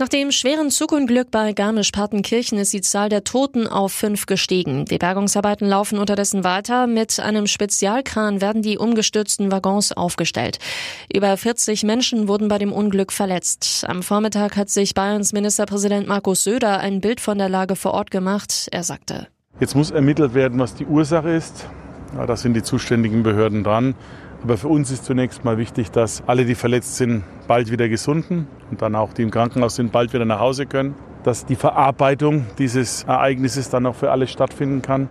Nach dem schweren Zugunglück bei Garmisch-Partenkirchen ist die Zahl der Toten auf fünf gestiegen. Die Bergungsarbeiten laufen unterdessen weiter. Mit einem Spezialkran werden die umgestürzten Waggons aufgestellt. Über 40 Menschen wurden bei dem Unglück verletzt. Am Vormittag hat sich Bayerns Ministerpräsident Markus Söder ein Bild von der Lage vor Ort gemacht. Er sagte, Jetzt muss ermittelt werden, was die Ursache ist. Ja, da sind die zuständigen Behörden dran. Aber für uns ist zunächst mal wichtig, dass alle, die verletzt sind, bald wieder gesunden und dann auch die im Krankenhaus sind, bald wieder nach Hause können. Dass die Verarbeitung dieses Ereignisses dann auch für alle stattfinden kann.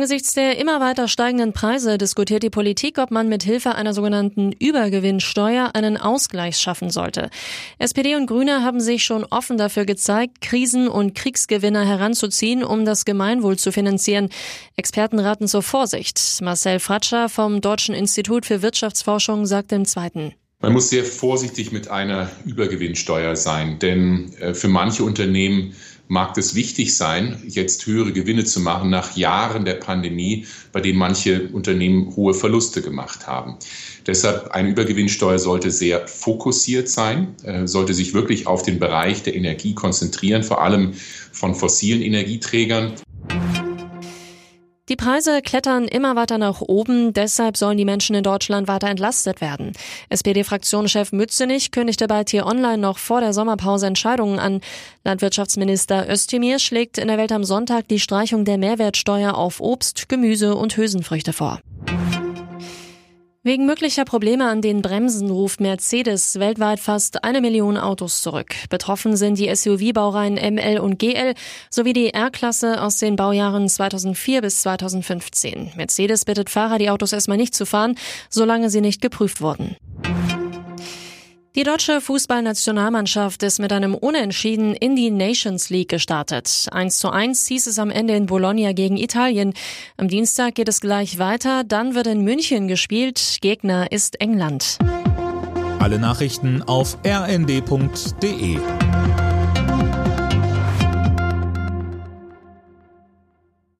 Angesichts der immer weiter steigenden Preise diskutiert die Politik, ob man mit Hilfe einer sogenannten Übergewinnsteuer einen Ausgleich schaffen sollte. SPD und Grüne haben sich schon offen dafür gezeigt, Krisen- und Kriegsgewinner heranzuziehen, um das Gemeinwohl zu finanzieren. Experten raten zur Vorsicht. Marcel Fratscher vom Deutschen Institut für Wirtschaftsforschung sagt im Zweiten. Man muss sehr vorsichtig mit einer Übergewinnsteuer sein, denn äh, für manche Unternehmen mag es wichtig sein, jetzt höhere Gewinne zu machen nach Jahren der Pandemie, bei denen manche Unternehmen hohe Verluste gemacht haben. Deshalb eine Übergewinnsteuer sollte sehr fokussiert sein, äh, sollte sich wirklich auf den Bereich der Energie konzentrieren, vor allem von fossilen Energieträgern. Die Preise klettern immer weiter nach oben, deshalb sollen die Menschen in Deutschland weiter entlastet werden. SPD-Fraktionschef Mützenich kündigte bei Tier Online noch vor der Sommerpause Entscheidungen an. Landwirtschaftsminister Özdemir schlägt in der Welt am Sonntag die Streichung der Mehrwertsteuer auf Obst, Gemüse und Hülsenfrüchte vor. Wegen möglicher Probleme an den Bremsen ruft Mercedes weltweit fast eine Million Autos zurück. Betroffen sind die SUV-Baureihen ML und GL sowie die R-Klasse aus den Baujahren 2004 bis 2015. Mercedes bittet Fahrer, die Autos erstmal nicht zu fahren, solange sie nicht geprüft wurden. Die deutsche Fußballnationalmannschaft ist mit einem Unentschieden in die Nations League gestartet. 1 zu 1 hieß es am Ende in Bologna gegen Italien. Am Dienstag geht es gleich weiter, dann wird in München gespielt. Gegner ist England. Alle Nachrichten auf rnd.de